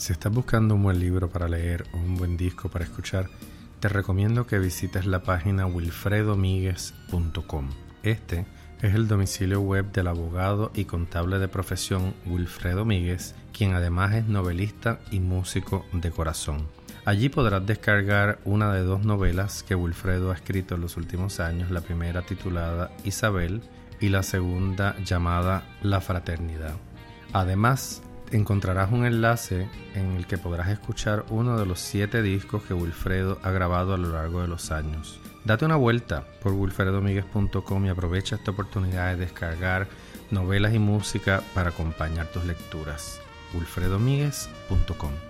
Si estás buscando un buen libro para leer o un buen disco para escuchar, te recomiendo que visites la página wilfredomiguez.com. Este es el domicilio web del abogado y contable de profesión Wilfredo Míguez, quien además es novelista y músico de corazón. Allí podrás descargar una de dos novelas que Wilfredo ha escrito en los últimos años, la primera titulada Isabel y la segunda llamada La Fraternidad. Además, encontrarás un enlace en el que podrás escuchar uno de los siete discos que Wilfredo ha grabado a lo largo de los años. Date una vuelta por wilfredomiguez.com y aprovecha esta oportunidad de descargar novelas y música para acompañar tus lecturas. wilfredomiguez.com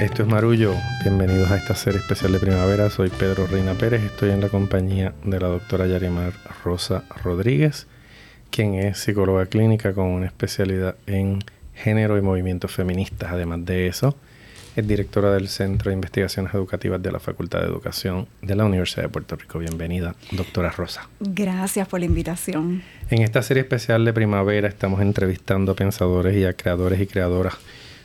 Esto es Marullo, bienvenidos a esta serie especial de primavera. Soy Pedro Reina Pérez, estoy en la compañía de la doctora Yarimar Rosa Rodríguez, quien es psicóloga clínica con una especialidad en género y movimientos feministas. Además de eso, es directora del Centro de Investigaciones Educativas de la Facultad de Educación de la Universidad de Puerto Rico. Bienvenida, doctora Rosa. Gracias por la invitación. En esta serie especial de primavera estamos entrevistando a pensadores y a creadores y creadoras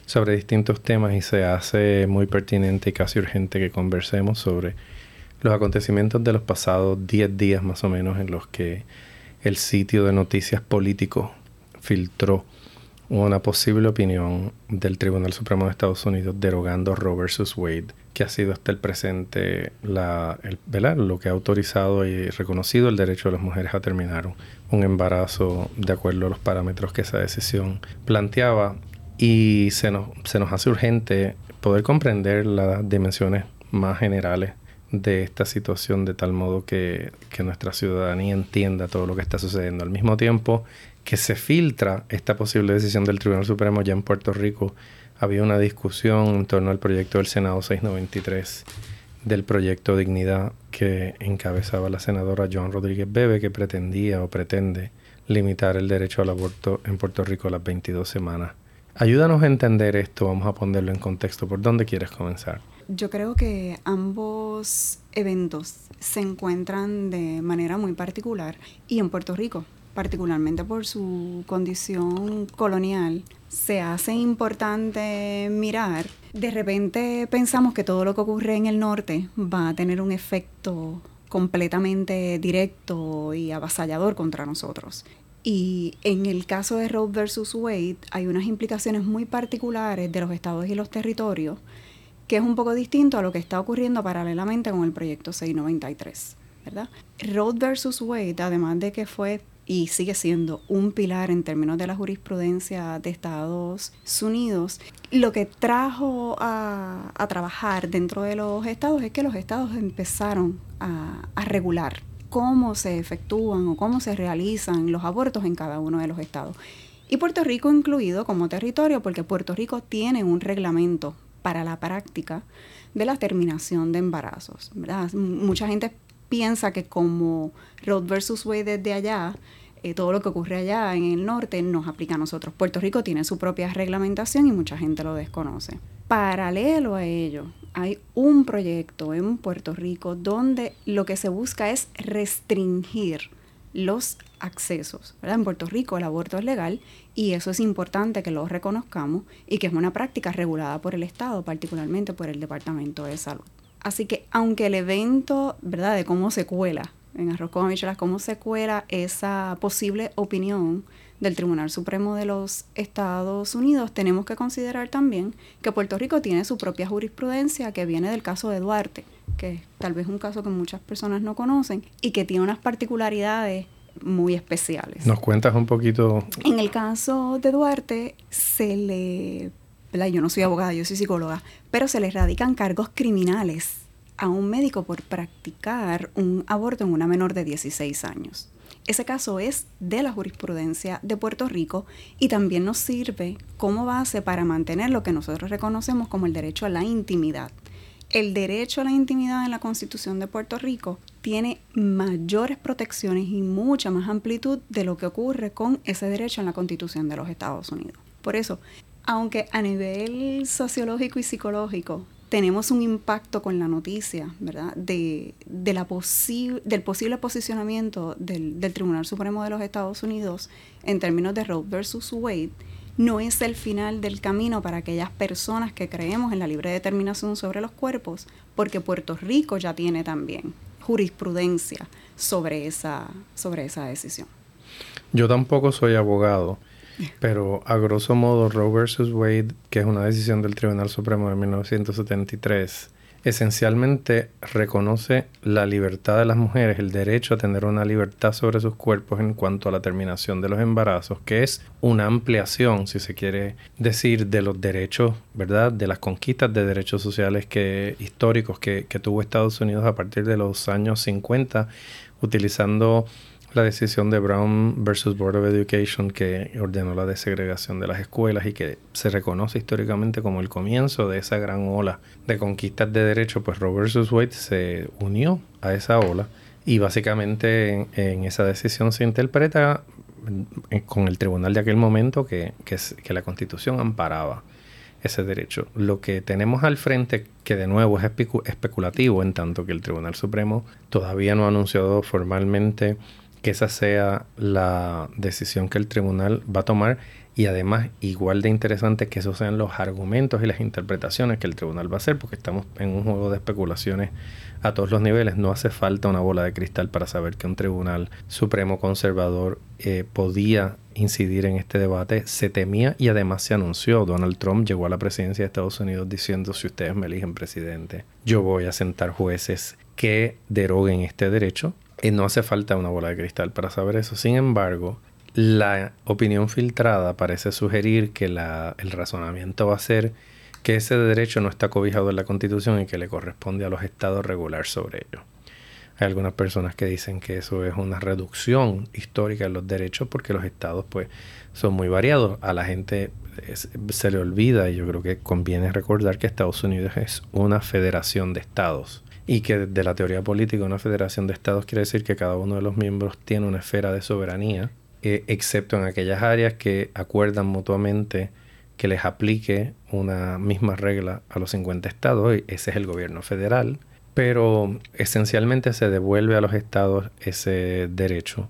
sobre distintos temas y se hace muy pertinente y casi urgente que conversemos sobre los acontecimientos de los pasados 10 días más o menos en los que el sitio de noticias político filtró una posible opinión del Tribunal Supremo de Estados Unidos derogando Roe versus Wade, que ha sido hasta el presente la, lo que ha autorizado y reconocido el derecho de las mujeres a terminar un embarazo de acuerdo a los parámetros que esa decisión planteaba y se nos, se nos hace urgente poder comprender las dimensiones más generales de esta situación de tal modo que, que, nuestra ciudadanía entienda todo lo que está sucediendo. Al mismo tiempo que se filtra esta posible decisión del Tribunal Supremo ya en Puerto Rico, había una discusión en torno al proyecto del Senado 693 del proyecto Dignidad que encabezaba la senadora Joan Rodríguez Bebe que pretendía o pretende limitar el derecho al aborto en Puerto Rico a las 22 semanas Ayúdanos a entender esto, vamos a ponerlo en contexto. ¿Por dónde quieres comenzar? Yo creo que ambos eventos se encuentran de manera muy particular y en Puerto Rico, particularmente por su condición colonial, se hace importante mirar. De repente pensamos que todo lo que ocurre en el norte va a tener un efecto completamente directo y avasallador contra nosotros. Y en el caso de Roe versus Wade hay unas implicaciones muy particulares de los estados y los territorios, que es un poco distinto a lo que está ocurriendo paralelamente con el proyecto 693, ¿verdad? Roe versus Wade, además de que fue y sigue siendo un pilar en términos de la jurisprudencia de Estados Unidos, lo que trajo a, trabajar dentro de los estados es que los estados empezaron a, a regular cómo se efectúan o cómo se realizan los abortos en cada uno de los estados. Y Puerto Rico incluido como territorio, porque Puerto Rico tiene un reglamento para la práctica de la terminación de embarazos. Mucha gente piensa que como Road versus Wade desde allá, eh, todo lo que ocurre allá en el norte nos aplica a nosotros. Puerto Rico tiene su propia reglamentación y mucha gente lo desconoce. Paralelo a ello, hay un proyecto en Puerto Rico donde lo que se busca es restringir los accesos. En Puerto Rico el aborto es legal y eso es importante que lo reconozcamos y que es una práctica regulada por el Estado, particularmente por el Departamento de Salud. Así que aunque el evento, ¿verdad?, de cómo se cuela en Arroz con cómo se cuela esa posible opinión del Tribunal Supremo de los Estados Unidos, tenemos que considerar también que Puerto Rico tiene su propia jurisprudencia que viene del caso de Duarte, que es tal vez un caso que muchas personas no conocen y que tiene unas particularidades muy especiales. ¿Nos cuentas un poquito? En el caso de Duarte se le, yo no soy abogada, yo soy psicóloga, pero se le radican cargos criminales a un médico por practicar un aborto en una menor de 16 años. Ese caso es de la jurisprudencia de Puerto Rico y también nos sirve como base para mantener lo que nosotros reconocemos como el derecho a la intimidad. El derecho a la intimidad en la Constitución de Puerto Rico tiene mayores protecciones y mucha más amplitud de lo que ocurre con ese derecho en la Constitución de los Estados Unidos. Por eso, Aunque a nivel sociológico y psicológico tenemos un impacto con la noticia, ¿verdad? De, de la del posible posicionamiento del, del, Tribunal Supremo de los Estados Unidos en términos de Roe versus Wade, no es el final del camino para aquellas personas que creemos en la libre determinación sobre los cuerpos, porque Puerto Rico ya tiene también jurisprudencia sobre esa, sobre esa decisión. Yo tampoco soy abogado, pero a grosso modo Roe versus Wade, que es una decisión del Tribunal Supremo de 1973, esencialmente reconoce la libertad de las mujeres, el derecho a tener una libertad sobre sus cuerpos en cuanto a la terminación de los embarazos, que es una ampliación, si se quiere decir, de los derechos, ¿verdad? De las conquistas de derechos sociales que, históricos que, que tuvo Estados Unidos a partir de los años 50, utilizando la decisión de Brown versus Board of Education que ordenó la desegregación de las escuelas y que se reconoce históricamente como el comienzo de esa gran ola de conquistas de derechos, pues Roe versus Wade se unió a esa ola y básicamente en, esa decisión se interpreta eh, con el tribunal de aquel momento que, que, que la constitución amparaba ese derecho. Lo que tenemos al frente, que de nuevo es especulativo, en tanto que el Tribunal Supremo todavía no ha anunciado formalmente que esa sea la decisión que el tribunal va a tomar y además igual de interesante que esos sean los argumentos y las interpretaciones que el tribunal va a hacer porque estamos en un juego de especulaciones a todos los niveles. No hace falta una bola de cristal para saber que un tribunal supremo conservador eh, podía incidir en este debate. Se temía y además se anunció. Donald Trump llegó a la presidencia de Estados Unidos diciendo si ustedes me eligen presidente, yo voy a sentar jueces que deroguen este derecho y no hace falta una bola de cristal para saber eso. Sin embargo, la opinión filtrada parece sugerir que el razonamiento va a ser que ese derecho no está cobijado en la Constitución y que le corresponde a los estados regular sobre ello. Hay algunas personas que dicen que eso es una reducción histórica de los derechos porque los estados pues son muy variados. A la gente se le olvida y yo creo que conviene recordar que Estados Unidos es una federación de estados y que de la teoría política una federación de estados quiere decir que cada uno de los miembros tiene una esfera de soberanía, eh, excepto en aquellas áreas que acuerdan mutuamente que les aplique una misma regla a los 50 estados, y ese es el gobierno federal, pero esencialmente se devuelve a los estados ese derecho.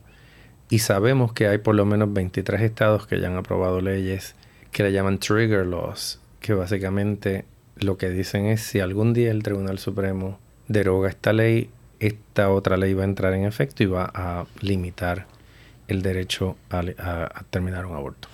Y sabemos que hay por lo menos 23 estados que ya han aprobado leyes que le llaman trigger laws, que básicamente lo que dicen es si algún día el Tribunal Supremo deroga esta ley, esta otra ley va a entrar en efecto y va a limitar el derecho a, terminar un aborto.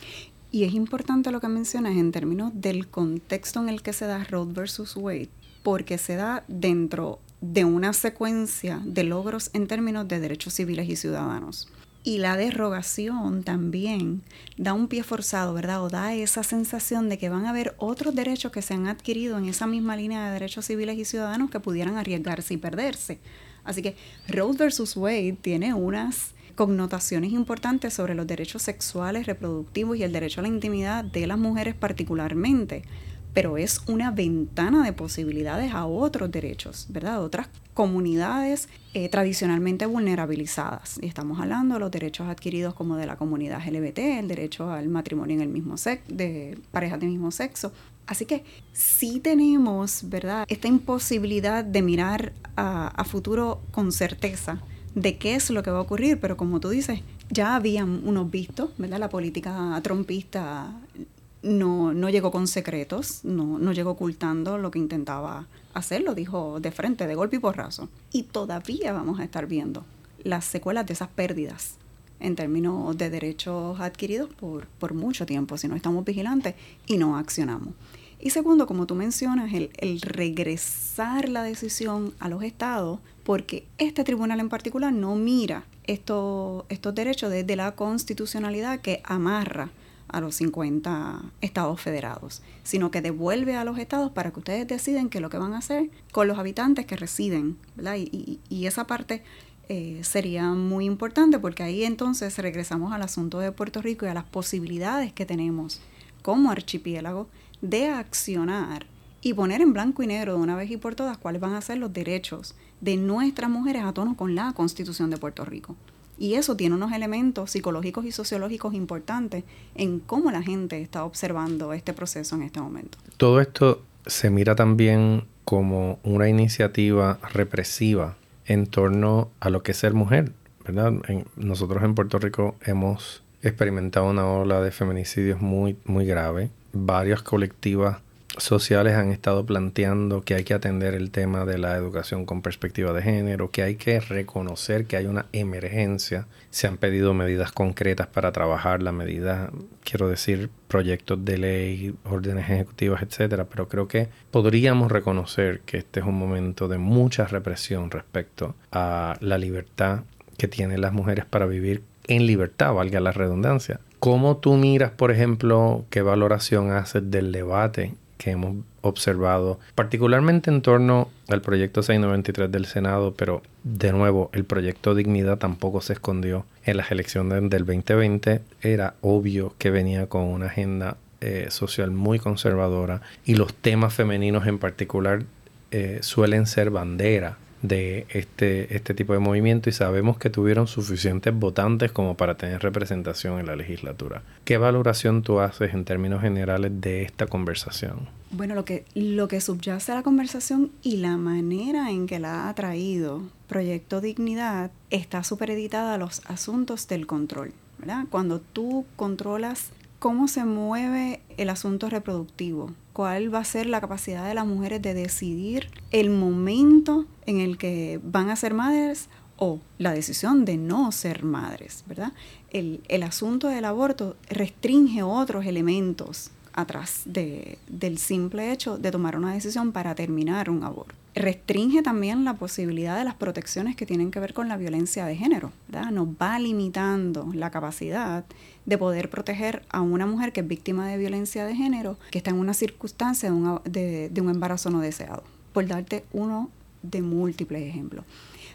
Y es importante lo que mencionas en términos del contexto en el que se da Roe versus Wade, porque se da dentro de una secuencia de logros en términos de derechos civiles y ciudadanos. Y la derrogación también da un pie forzado, ¿verdad? O da esa sensación de que van a haber otros derechos que se han adquirido en esa misma línea de derechos civiles y ciudadanos que pudieran arriesgarse y perderse. Así que Roe versus Wade tiene unas connotaciones importantes sobre los derechos sexuales, reproductivos y el derecho a la intimidad de las mujeres particularmente pero es una ventana de posibilidades a otros derechos, ¿verdad? Otras comunidades eh, tradicionalmente vulnerabilizadas. Y estamos hablando de los derechos adquiridos como de la comunidad LGBT, el derecho al matrimonio en el mismo sexo, de parejas de mismo sexo. Así que sí tenemos, ¿verdad? Esta imposibilidad de mirar a, a futuro con certeza de qué es lo que va a ocurrir, pero como tú dices, ya habían unos vistos, ¿verdad? La política trompista no, no llegó con secretos, no, no llegó ocultando lo que intentaba hacer, lo dijo de frente, de golpe y porrazo. Y todavía vamos a estar viendo las secuelas de esas pérdidas en términos de derechos adquiridos por, por mucho tiempo, si no estamos vigilantes y no accionamos. Y segundo, como tú mencionas, el, el, regresar la decisión a los estados, porque este tribunal en particular no mira estos, estos derechos desde la constitucionalidad que amarra a los 50 estados federados, sino que devuelve a los estados para que ustedes deciden qué es lo que van a hacer con los habitantes que residen. Y, esa parte eh, sería muy importante porque ahí entonces regresamos al asunto de Puerto Rico y a las posibilidades que tenemos como archipiélago de accionar y poner en blanco y negro de una vez y por todas cuáles van a ser los derechos de nuestras mujeres a tono con la Constitución de Puerto Rico. Y eso tiene unos elementos psicológicos y sociológicos importantes en cómo la gente está observando este proceso en este momento. Todo esto se mira también como una iniciativa represiva en torno a lo que es ser mujer, ¿verdad? nosotros en Puerto Rico hemos experimentado una ola de feminicidios muy, muy grave. Varias colectivas sociales han estado planteando que hay que atender el tema de la educación con perspectiva de género, que hay que reconocer que hay una emergencia. Se han pedido medidas concretas para trabajar la medida, quiero decir, proyectos de ley, órdenes ejecutivas, etcétera, pero creo que podríamos reconocer que este es un momento de mucha represión respecto a la libertad que tienen las mujeres para vivir en libertad, valga la redundancia. ¿Cómo tú miras, por ejemplo, qué valoración haces del debate que hemos observado, particularmente en torno al proyecto 693 del Senado, pero de nuevo, el proyecto Dignidad tampoco se escondió en las elecciones del 2020. Era obvio que venía con una agenda eh, social muy conservadora y los temas femeninos en particular eh, suelen ser bandera de este, este tipo de movimiento y sabemos que tuvieron suficientes votantes como para tener representación en la legislatura. ¿Qué valoración tú haces en términos generales de esta conversación? Bueno, lo que, lo que subyace a la conversación y la manera en que la ha traído Proyecto Dignidad está supereditada a los asuntos del control. ¿verdad? Cuando tú controlas cómo se mueve el asunto reproductivo, cuál va a ser la capacidad de las mujeres de decidir el momento en el que van a ser madres o la decisión de no ser madres, ¿verdad? El, asunto del aborto restringe otros elementos atrás del simple hecho de tomar una decisión para terminar un aborto restringe también la posibilidad de las protecciones que tienen que ver con la violencia de género. Nos va limitando la capacidad de poder proteger a una mujer que es víctima de violencia de género, que está en una circunstancia de, un embarazo no deseado, por darte uno de múltiples ejemplos.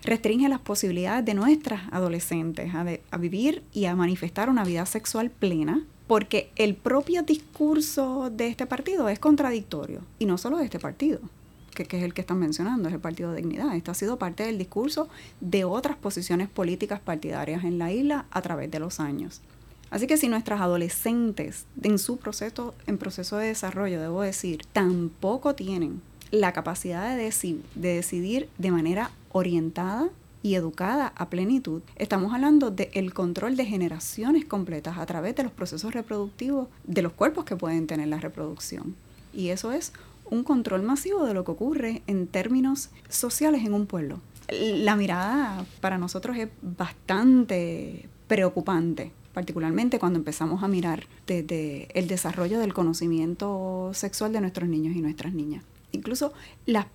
Restringe las posibilidades de nuestras adolescentes a vivir y a manifestar una vida sexual plena, porque el propio discurso de este partido es contradictorio, y no solo de este partido que, es el que están mencionando, es el Partido de Dignidad. Esto ha sido parte del discurso de otras posiciones políticas partidarias en la isla a través de los años. Así que si nuestras adolescentes en su proceso, en proceso de desarrollo, debo decir, tampoco tienen la capacidad de, de decidir de manera orientada y educada a plenitud, estamos hablando del control de generaciones completas a través de los procesos reproductivos de los cuerpos que pueden tener la reproducción. Y eso es un control masivo de lo que ocurre en términos sociales en un pueblo. La mirada para nosotros es bastante preocupante, particularmente cuando empezamos a mirar desde el desarrollo del conocimiento sexual de nuestros niños y nuestras niñas. Incluso la,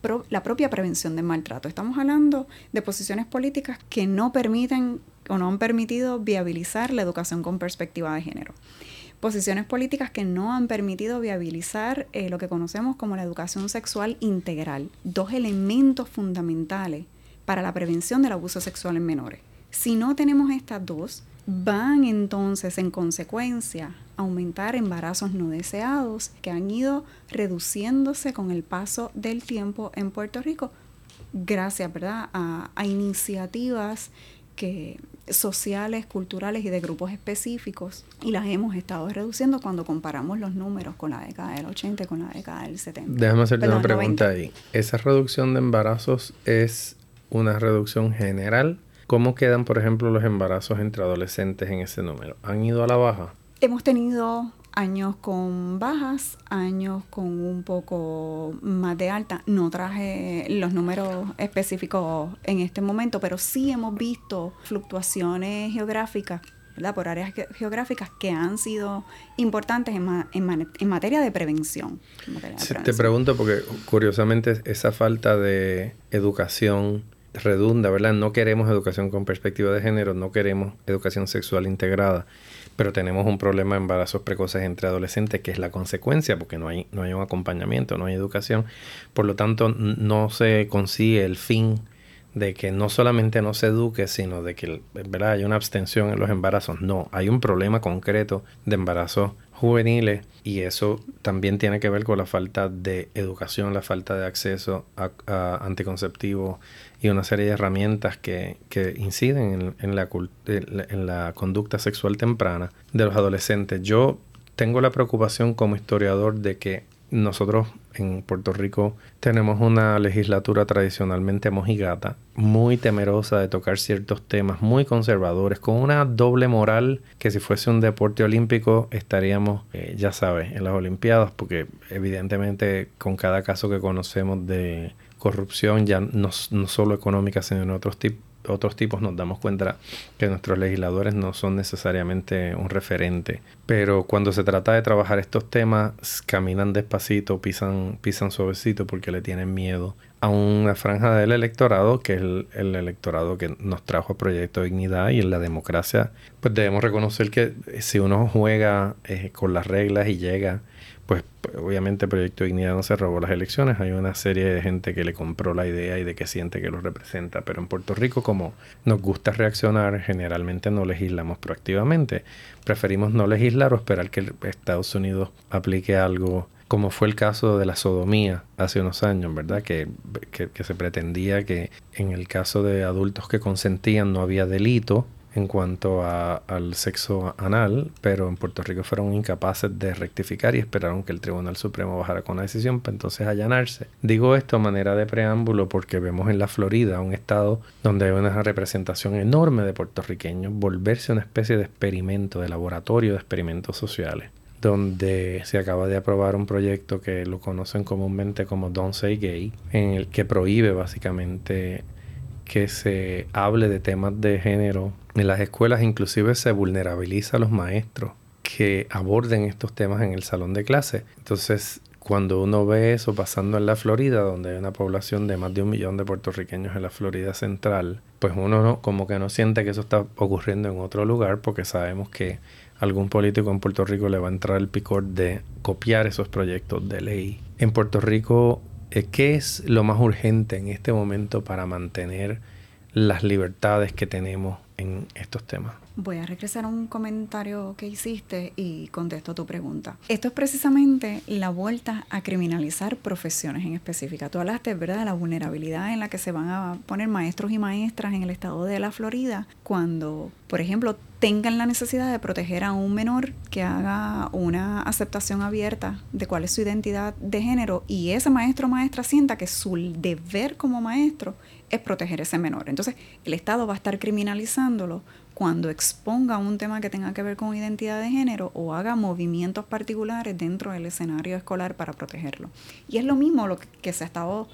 propia prevención del maltrato. Estamos hablando de posiciones políticas que no permiten o no han permitido viabilizar la educación con perspectiva de género posiciones políticas que no han permitido viabilizar eh, lo que conocemos como la educación sexual integral, dos elementos fundamentales para la prevención del abuso sexual en menores. Si no tenemos estas dos, van entonces en consecuencia a aumentar embarazos no deseados que han ido reduciéndose con el paso del tiempo en Puerto Rico gracias ¿verdad? A, a iniciativas que sociales, culturales y de grupos específicos y las hemos estado reduciendo cuando comparamos los números con la década del 80 y con la década del 70. Déjame hacerte una pregunta ahí. ¿Esa reducción de embarazos es una reducción general? ¿Cómo quedan, por ejemplo, los embarazos entre adolescentes en ese número? ¿Han ido a la baja? Hemos tenido años con bajas, años con un poco más de alta. No traje los números específicos en este momento, pero sí hemos visto fluctuaciones geográficas, ¿verdad? por áreas geográficas que han sido importantes en, en, materia de prevención. Te pregunto porque curiosamente esa falta de educación redunda, ¿verdad? No queremos educación con perspectiva de género, no queremos educación sexual integrada pero tenemos un problema de embarazos precoces entre adolescentes que es la consecuencia porque no hay, no hay un acompañamiento, no hay educación. Por lo tanto, no se consigue el fin de que no solamente no se eduque, sino de que ¿verdad? hay una abstención en los embarazos. No, hay un problema concreto de embarazos juveniles y eso también tiene que ver con la falta de educación, la falta de acceso a, anticonceptivos y una serie de herramientas que, inciden en, la, en la conducta sexual temprana de los adolescentes. Yo tengo la preocupación como historiador de que nosotros en Puerto Rico tenemos una legislatura tradicionalmente mojigata, muy temerosa de tocar ciertos temas, muy conservadores, con una doble moral que si fuese un deporte olímpico estaríamos, eh, ya sabes, en las Olimpiadas, porque evidentemente con cada caso que conocemos de corrupción, ya no, no solo económica, sino en otros tipos otros tipos nos damos cuenta que nuestros legisladores no son necesariamente un referente. Pero cuando se trata de trabajar estos temas, caminan despacito, pisan, pisan suavecito porque le tienen miedo a una franja del electorado, que es el, electorado que nos trajo a Proyecto Dignidad y en la democracia, pues debemos reconocer que si uno juega eh, con las reglas y llega pues obviamente Proyecto Dignidad no se robó las elecciones, hay una serie de gente que le compró la idea y de que siente que lo representa, pero en Puerto Rico como nos gusta reaccionar, generalmente no legislamos proactivamente, preferimos no legislar o esperar que Estados Unidos aplique algo como fue el caso de la sodomía hace unos años, ¿verdad? Que, que, que se pretendía que en el caso de adultos que consentían no había delito, en cuanto al sexo anal, pero en Puerto Rico fueron incapaces de rectificar y esperaron que el Tribunal Supremo bajara con la decisión para entonces allanarse. Digo esto a manera de preámbulo porque vemos en la Florida, un estado donde hay una representación enorme de puertorriqueños, volverse una especie de experimento, de laboratorio de experimentos sociales donde se acaba de aprobar un proyecto que lo conocen comúnmente como Don't Say Gay, en el que prohíbe básicamente que se hable de temas de género en las escuelas, inclusive se vulnerabiliza a los maestros que aborden estos temas en el salón de clase. Entonces, cuando uno ve eso pasando en la Florida, donde hay una población de más de un millón de puertorriqueños en la Florida central, pues uno no, como que no siente que eso está ocurriendo en otro lugar porque sabemos que algún político en Puerto Rico le va a entrar el picor de copiar esos proyectos de ley. En Puerto Rico ¿qué es lo más urgente en este momento para mantener las libertades que tenemos en estos temas? Voy a regresar a un comentario que hiciste y contesto tu pregunta. Esto es precisamente la vuelta a criminalizar profesiones en específica. Tú hablaste, ¿verdad?, de la vulnerabilidad en la que se van a poner maestros y maestras en el estado de la Florida cuando, por ejemplo, tengan la necesidad de proteger a un menor que haga una aceptación abierta de cuál es su identidad de género y ese maestro o maestra sienta que su deber como maestro es proteger a ese menor. Entonces, el Estado va a estar cuando exponga un tema que tenga que ver con identidad de género o haga movimientos particulares dentro del escenario escolar para protegerlo. Y es lo mismo lo que se ha estado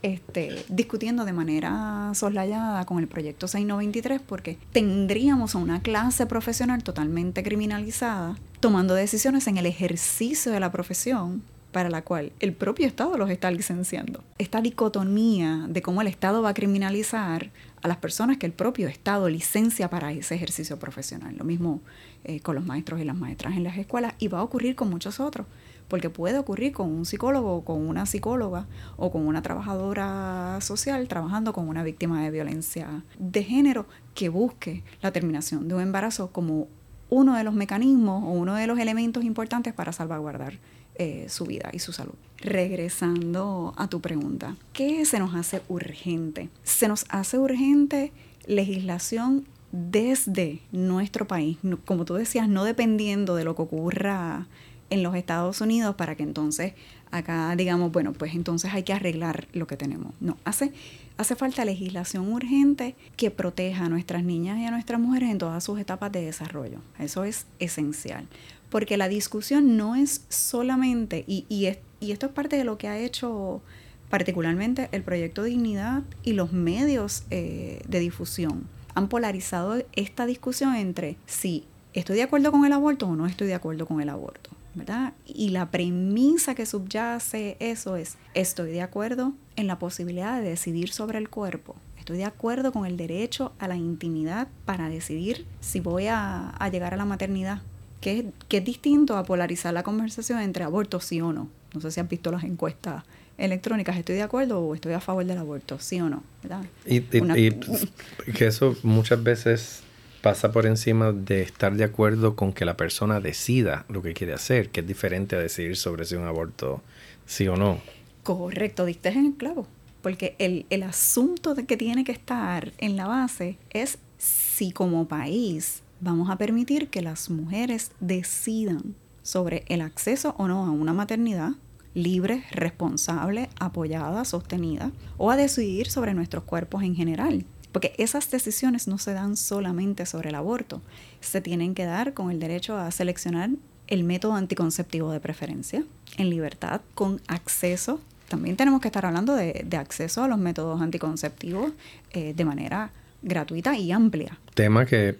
este, discutiendo de manera soslayada con el proyecto 693 porque tendríamos una clase profesional totalmente criminalizada tomando decisiones en el ejercicio de la profesión para la cual el propio Estado los está licenciando. Esta dicotomía de cómo el Estado va a criminalizar a las personas que el propio Estado licencia para ese ejercicio profesional. Lo mismo eh, con los maestros y las maestras en las escuelas y va a ocurrir con muchos otros, porque puede ocurrir con un psicólogo con una psicóloga o con una trabajadora social trabajando con una víctima de violencia de género que busque la terminación de un embarazo como uno de los mecanismos o uno de los elementos importantes para salvaguardar eh, su vida y su salud. Regresando a tu pregunta, ¿qué se nos hace urgente? Se nos hace urgente legislación desde nuestro país, como tú decías, no dependiendo de lo que ocurra en los Estados Unidos para que entonces acá digamos, bueno, pues entonces hay que arreglar lo que tenemos. No, hace, hace falta legislación urgente que proteja a nuestras niñas y a nuestras mujeres en todas sus etapas de desarrollo. Eso es esencial porque la discusión no es solamente, y, y, esto es parte de lo que ha hecho particularmente el proyecto Dignidad y los medios eh, de difusión, han polarizado esta discusión entre si estoy de acuerdo con el aborto o no estoy de acuerdo con el aborto. ¿verdad? Y la premisa que subyace eso es, estoy de acuerdo en la posibilidad de decidir sobre el cuerpo, estoy de acuerdo con el derecho a la intimidad para decidir si voy a llegar a la maternidad que es, distinto a polarizar la conversación entre aborto sí o no. No sé si han visto las encuestas electrónicas, ¿estoy de acuerdo o estoy a favor del aborto? Sí o no, ¿verdad? Y, que eso muchas veces pasa por encima de estar de acuerdo con que la persona decida lo que quiere hacer, que es diferente a decidir sobre si un aborto sí o no. Correcto, diste en el clavo. Porque el, el asunto de que tiene que estar en la base es si como país vamos a permitir que las mujeres decidan sobre el acceso o no a una maternidad libre, responsable, apoyada, sostenida, o a decidir sobre nuestros cuerpos en general. Porque esas decisiones no se dan solamente sobre el aborto, se tienen que dar con el derecho a seleccionar el método anticonceptivo de preferencia, en libertad, con acceso. También tenemos que estar hablando de, acceso a los métodos anticonceptivos eh, de manera gratuita y amplia. Tema que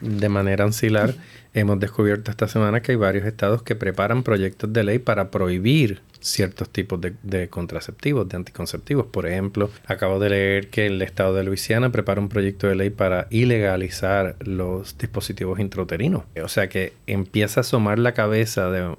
de manera ancilar hemos descubierto esta semana que hay varios estados que preparan proyectos de ley para prohibir ciertos tipos de, contraceptivos, de anticonceptivos. Por ejemplo, acabo de leer que el estado de Luisiana prepara un proyecto de ley para ilegalizar los dispositivos intrauterinos. O sea que empieza a asomar la cabeza de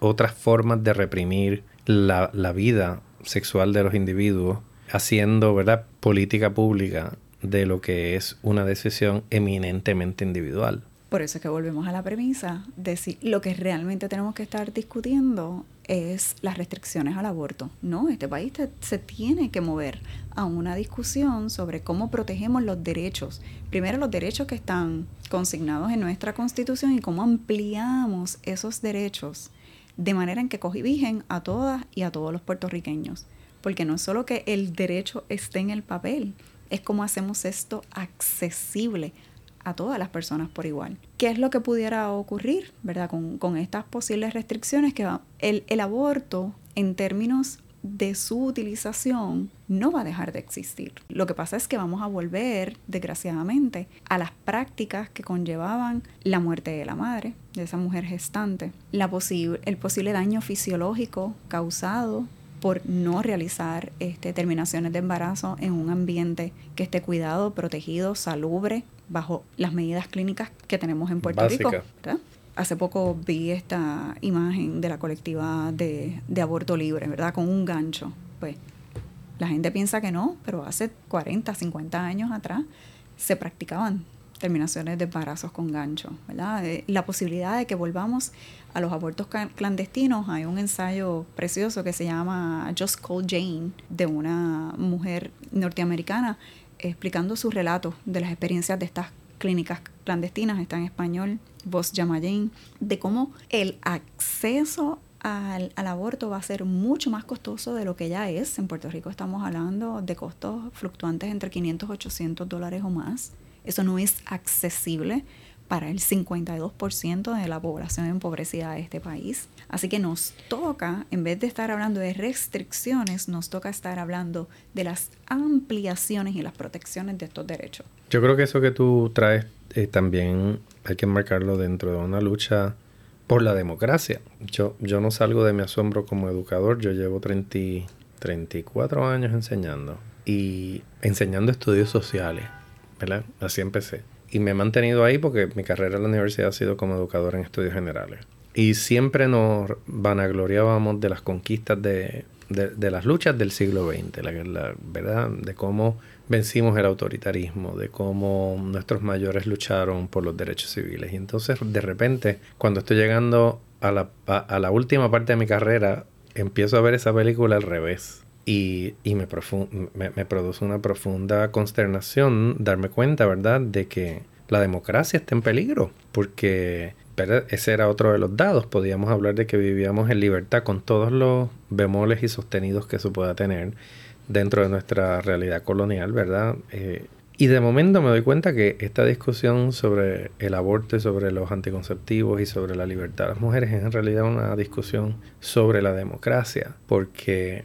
otras formas de reprimir la, la vida sexual de los individuos, haciendo ¿verdad? política pública de lo que es una decisión eminentemente individual. Por eso es que volvemos a la premisa de si lo que realmente tenemos que estar discutiendo es las restricciones al aborto. No, este país se tiene que mover a una discusión sobre cómo protegemos los derechos. Primero los derechos que están consignados en nuestra constitución y cómo ampliamos esos derechos de manera en que cohibigen a todas y a todos los puertorriqueños. Porque no es solo que el derecho esté en el papel, es cómo hacemos esto accesible a todas las personas por igual. ¿Qué es lo que pudiera ocurrir, verdad, con, estas posibles restricciones? Que el, el aborto, en términos de su utilización no va a dejar de existir. Lo que pasa es que vamos a volver, desgraciadamente, a las prácticas que conllevaban la muerte de la madre, de esa mujer gestante, la el posible daño fisiológico causado por no realizar este, terminaciones de embarazo en un ambiente que esté cuidado, protegido, salubre, bajo las medidas clínicas que tenemos en Puerto Rico. Hace poco vi esta imagen de la colectiva de, de aborto libre, ¿verdad? Con un gancho. Pues la gente piensa que no, pero hace 40, 50 años atrás se practicaban terminaciones de embarazos con gancho, ¿verdad? Eh, la posibilidad de que volvamos a los abortos clandestinos, hay un ensayo precioso que se llama Just Call Jane, de una mujer norteamericana, explicando su relato de las experiencias de estas clínicas clandestinas, está en español, Voz llama Jane, de cómo el acceso al, al, aborto va a ser mucho más costoso de lo que ya es. En Puerto Rico estamos hablando de costos fluctuantes entre 500 y 800 dólares o más. Eso no es accesible para el 52% de la población empobrecida de este país. Así que nos toca, en vez de estar hablando de restricciones, nos toca estar hablando de las ampliaciones y las protecciones de estos derechos. Yo creo que eso que tú traes eh, también hay que marcarlo dentro de una lucha por la democracia. Yo, yo no salgo de mi asombro como educador, yo llevo 30, 34 años enseñando y enseñando estudios sociales Así empecé. Y me he mantenido ahí porque mi carrera en la universidad ha sido como educador en estudios generales. Y siempre nos vanagloriábamos de las conquistas de, de, las luchas del siglo XX, la, ¿verdad? De cómo vencimos el autoritarismo, de cómo nuestros mayores lucharon por los derechos civiles. Y entonces, de repente, cuando estoy llegando a la, a la última parte de mi carrera, empiezo a ver esa película al revés. Y, me, me, produce una profunda consternación darme cuenta, ¿verdad?, de que la democracia está en peligro, porque ese era otro de los dados. Podíamos hablar de que vivíamos en libertad con todos los bemoles y sostenidos que eso pueda tener dentro de nuestra realidad colonial, ¿verdad? Eh, y de momento me doy cuenta que esta discusión sobre el aborto y sobre los anticonceptivos y sobre la libertad de las mujeres es en realidad una discusión sobre la democracia, porque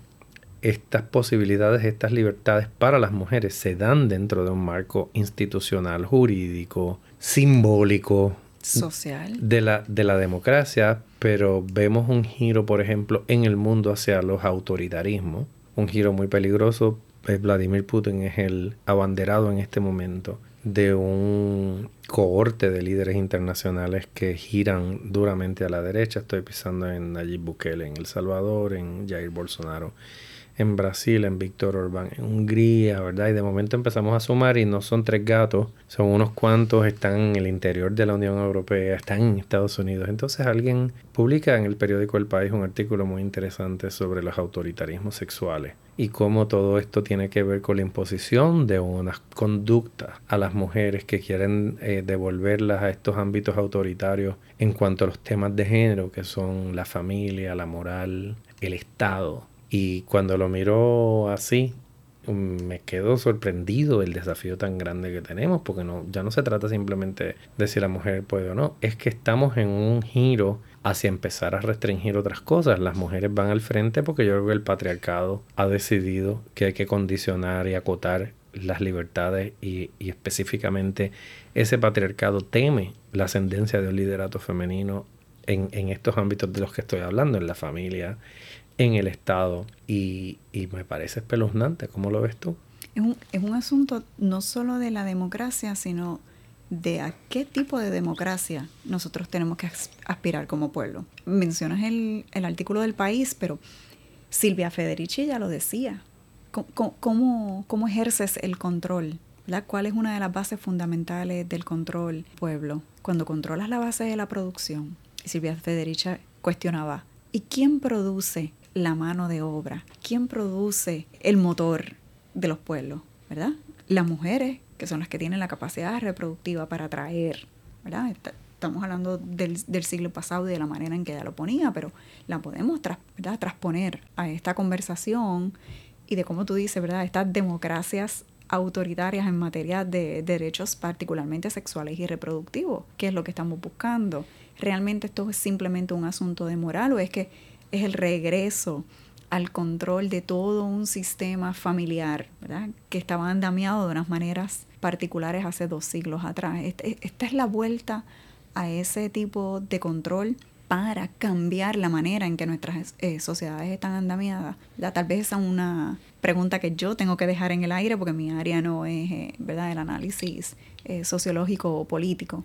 estas posibilidades, estas libertades para las mujeres se dan dentro de un marco institucional, jurídico, simbólico, social de la, de la democracia, pero vemos un giro, por ejemplo, en el mundo hacia los autoritarismos, un giro muy peligroso. Eh, Vladimir Putin es el abanderado en este momento de un cohorte de líderes internacionales que giran duramente a la derecha. Estoy pisando en Nayib Bukele en El Salvador, en Jair Bolsonaro en Brasil, en Víctor Orbán, en Hungría, ¿verdad? Y de momento empezamos a sumar y no son tres gatos, son unos cuantos, están en el interior de la Unión Europea, están en Estados Unidos. Entonces alguien publica en el periódico El País un artículo muy interesante sobre los autoritarismos sexuales y cómo todo esto tiene que ver con la imposición de unas conductas a las mujeres que quieren eh, devolverlas a estos ámbitos autoritarios en cuanto a los temas de género, que son la familia, la moral, el Estado. Y cuando lo miro así, mm, me quedo sorprendido del desafío tan grande que tenemos, porque no, ya no se trata simplemente de si la mujer puede o no, es que estamos en un giro hacia empezar a restringir otras cosas. Las mujeres van al frente porque yo creo que el patriarcado ha decidido que hay que condicionar y acotar las libertades y, específicamente ese patriarcado teme la ascendencia de un liderato femenino en, en, estos ámbitos de los que estoy hablando, en la familia, en el Estado, y, y me parece espeluznante. ¿Cómo lo ves tú? Es un, es un asunto no solo de la democracia, sino de a qué tipo de democracia nosotros tenemos que aspirar como pueblo. Mencionas el, artículo del país, pero Silvia Federici ya lo decía. ¿Cómo, cómo, ejerces el control? ¿Cuál es una de las bases fundamentales del control pueblo? Cuando controlas la base de la producción, Silvia Federici cuestionaba, ¿y quién produce la mano de obra? ¿Quién produce el motor de los pueblos? ¿Verdad? Las mujeres que son las que tienen la capacidad reproductiva para atraer, ¿verdad? Estamos hablando del, siglo pasado y de la manera en que ella lo ponía, pero la podemos transponer a esta conversación y de cómo tú dices, ¿verdad? Estas democracias autoritarias en materia de derechos particularmente sexuales y reproductivos. ¿Qué es lo que estamos buscando? ¿Realmente esto es simplemente un asunto de moral o es que es el regreso al control de todo un sistema familiar, ¿verdad? que estaba andamiado de unas maneras particulares hace dos siglos atrás. Este, esta es la vuelta a ese tipo de control para cambiar la manera en que nuestras eh, sociedades están andamiadas. Tal vez esa es una pregunta que yo tengo que dejar en el aire porque mi área no es eh, ¿verdad? el análisis eh, sociológico o político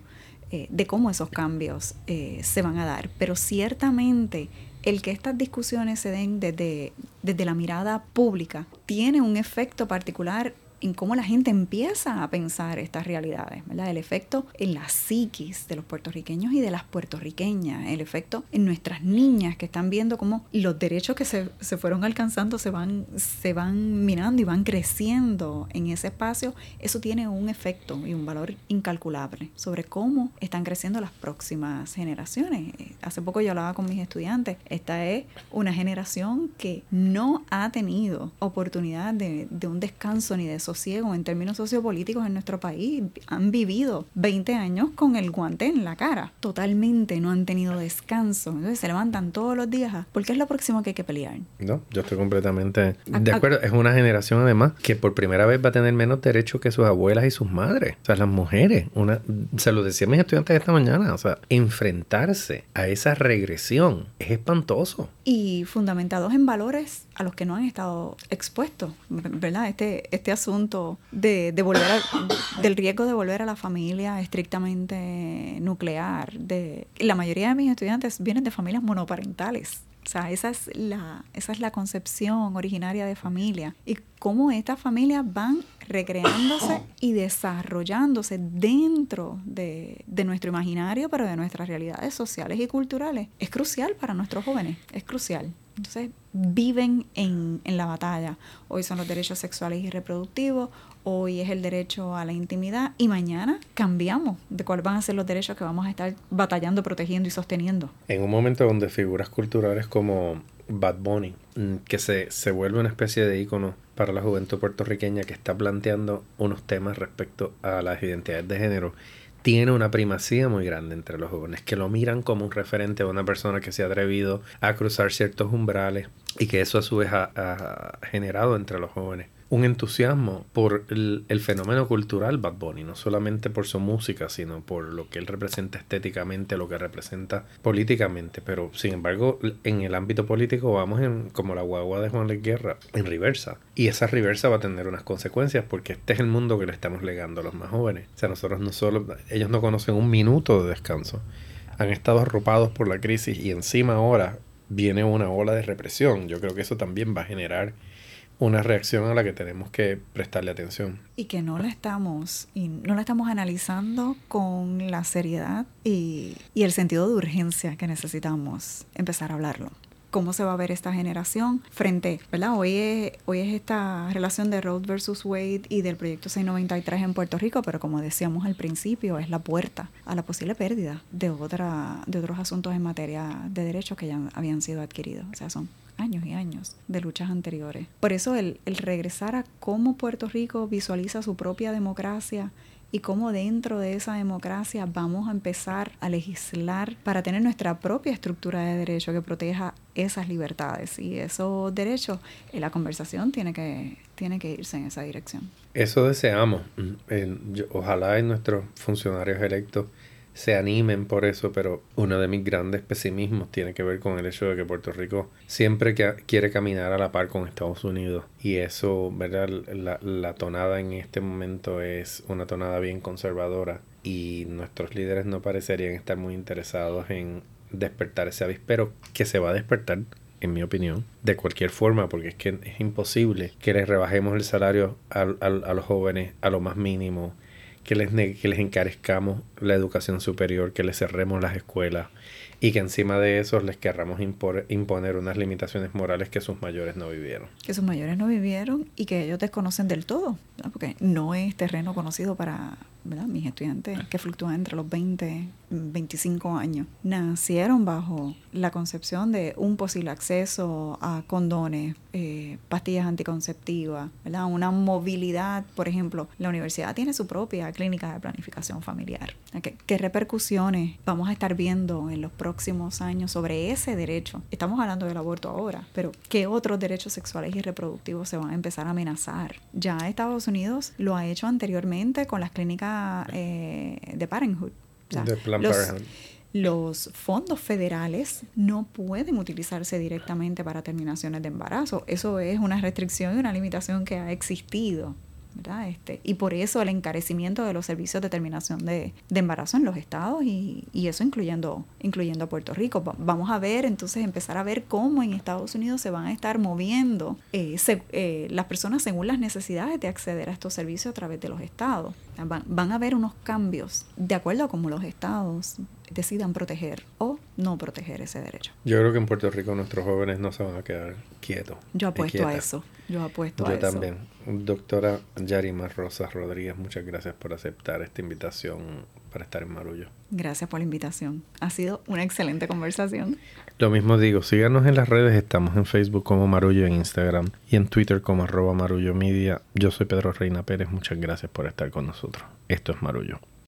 de cómo esos cambios se van a dar. Pero ciertamente el que estas discusiones se den desde, desde la mirada pública tiene un efecto particular en cómo la gente empieza a pensar estas realidades, ¿verdad? El efecto en la psiquis de los puertorriqueños y de las puertorriqueñas, el efecto en nuestras niñas que están viendo cómo los derechos que se, se fueron alcanzando se van, se van mirando y van creciendo en ese espacio, eso tiene un efecto y un valor incalculable sobre cómo están creciendo las próximas generaciones. Hace poco yo hablaba con mis estudiantes, esta es una generación que no ha tenido oportunidad de, de un descanso ni de eso ciego en términos sociopolíticos en nuestro país. Han vivido 20 años con el guante en la cara. Totalmente no han tenido descanso. Entonces se levantan todos los días. ¿Por qué es lo próximo que hay que pelear? No, yo estoy completamente de acuerdo. Es una generación además que por primera vez va a tener menos derechos que sus abuelas y sus madres. O sea, las mujeres. Una, se lo decía a mis estudiantes esta mañana. O sea, enfrentarse a esa regresión es espantoso. Y fundamentados en valores a los que no han estado expuestos, ¿verdad? Este, este asunto de, de volver del riesgo de volver a la familia estrictamente nuclear. De, la mayoría de mis estudiantes vienen de familias monoparentales. O sea, esa es la, esa es la concepción originaria de familia. Y cómo estas familias van recreándose y desarrollándose dentro de, de, nuestro imaginario, pero de nuestras realidades sociales y culturales. Es crucial para nuestros jóvenes, es crucial. Entonces viven en, en, la batalla. Hoy son los derechos sexuales y reproductivos, hoy es el derecho a la intimidad y mañana cambiamos de cuáles van a ser los derechos que vamos a estar batallando, protegiendo y sosteniendo. En un momento donde figuras culturales como Bad Bunny, mm, que se, se vuelve una especie de ícono para la juventud puertorriqueña que está planteando unos temas respecto a las identidades de género tiene una primacía muy grande entre los jóvenes, que lo miran como un referente a una persona que se ha atrevido a cruzar ciertos umbrales y que eso a su vez ha, generado entre los jóvenes un entusiasmo por el, fenómeno cultural Bad Bunny, no solamente por su música, sino por lo que él representa estéticamente, lo que representa políticamente. Pero, sin embargo, en el ámbito político vamos en, como la guagua de Juan Luis Guerra, en reversa. Y esa reversa va a tener unas consecuencias porque este es el mundo que le estamos legando a los más jóvenes. O sea, nosotros no solo, ellos no conocen un minuto de descanso. Han estado arropados por la crisis y encima ahora viene una ola de represión. Yo creo que eso también va a generar una reacción a la que tenemos que prestarle atención. Y que no la estamos, y no la estamos analizando con la seriedad y, y el sentido de urgencia que necesitamos empezar a hablarlo cómo se va a ver esta generación frente, ¿verdad? Hoy es, hoy es esta relación de Road versus Wade y del proyecto 693 en Puerto Rico, pero como decíamos al principio, es la puerta a la posible pérdida de, otra, de otros asuntos en materia de derechos que ya habían sido adquiridos. O sea, son años y años de luchas anteriores. Por eso el, el regresar a cómo Puerto Rico visualiza su propia democracia y cómo dentro de esa democracia vamos a empezar a legislar para tener nuestra propia estructura de derecho que proteja esas libertades y esos derechos. Y la conversación tiene que, tiene que irse en esa dirección. Eso deseamos. ojalá en nuestros funcionarios electos se animen por eso, pero uno de mis grandes pesimismos tiene que ver con el hecho de que Puerto Rico siempre quiere caminar a la par con Estados Unidos y eso, ¿verdad? La, la tonada en este momento es una tonada bien conservadora y nuestros líderes no parecerían estar muy interesados en despertar ese avispero que se va a despertar en mi opinión, de cualquier forma, porque es que es imposible que les rebajemos el salario a, a los jóvenes a lo más mínimo, que les, que les encarezcamos la educación superior, que les cerremos las escuelas y que encima de eso les querramos imponer unas limitaciones morales que sus mayores no vivieron. Que sus mayores no vivieron y que ellos desconocen del todo, porque no es terreno conocido para ¿verdad? mis estudiantes que fluctúan entre los 20 25 años, nacieron bajo la concepción de un posible acceso a condones, eh, pastillas anticonceptivas, ¿verdad? una movilidad, por ejemplo, la universidad tiene su propia clínica de planificación familiar. ¿Qué, ¿Qué repercusiones vamos a estar viendo en los próximos años sobre ese derecho? Estamos hablando del aborto ahora, pero ¿qué otros derechos sexuales y reproductivos se van a empezar a amenazar? Ya Estados Unidos lo ha hecho anteriormente con las clínicas eh, de Parenthood. Los, fondos federales no pueden utilizarse directamente para terminaciones de embarazo. Eso es una restricción y una limitación que ha existido este, y por eso el encarecimiento de los servicios de terminación de, embarazo en los estados y, eso incluyendo, incluyendo Puerto Rico. vamos a ver, entonces empezar a ver cómo en Estados Unidos se van a estar moviendo eh, eh, las personas según las necesidades de acceder a estos servicios a través de los estados. Van, van a haber unos cambios de acuerdo a cómo los estados decidan proteger o no proteger ese derecho. Yo creo que en Puerto Rico nuestros jóvenes no se van a quedar quietos. Yo apuesto a eso. Yo apuesto a eso. Yo también. Doctora Yarima Rosas Rodríguez, muchas gracias por aceptar esta invitación para estar en Marullo. Gracias por la invitación. Ha sido una excelente conversación. Lo mismo digo, síganos en las redes, estamos en Facebook como Marullo, en Instagram y en Twitter como arroba Marullo Media. Yo soy Pedro Reina Pérez, muchas gracias por estar con nosotros. Esto es Marullo.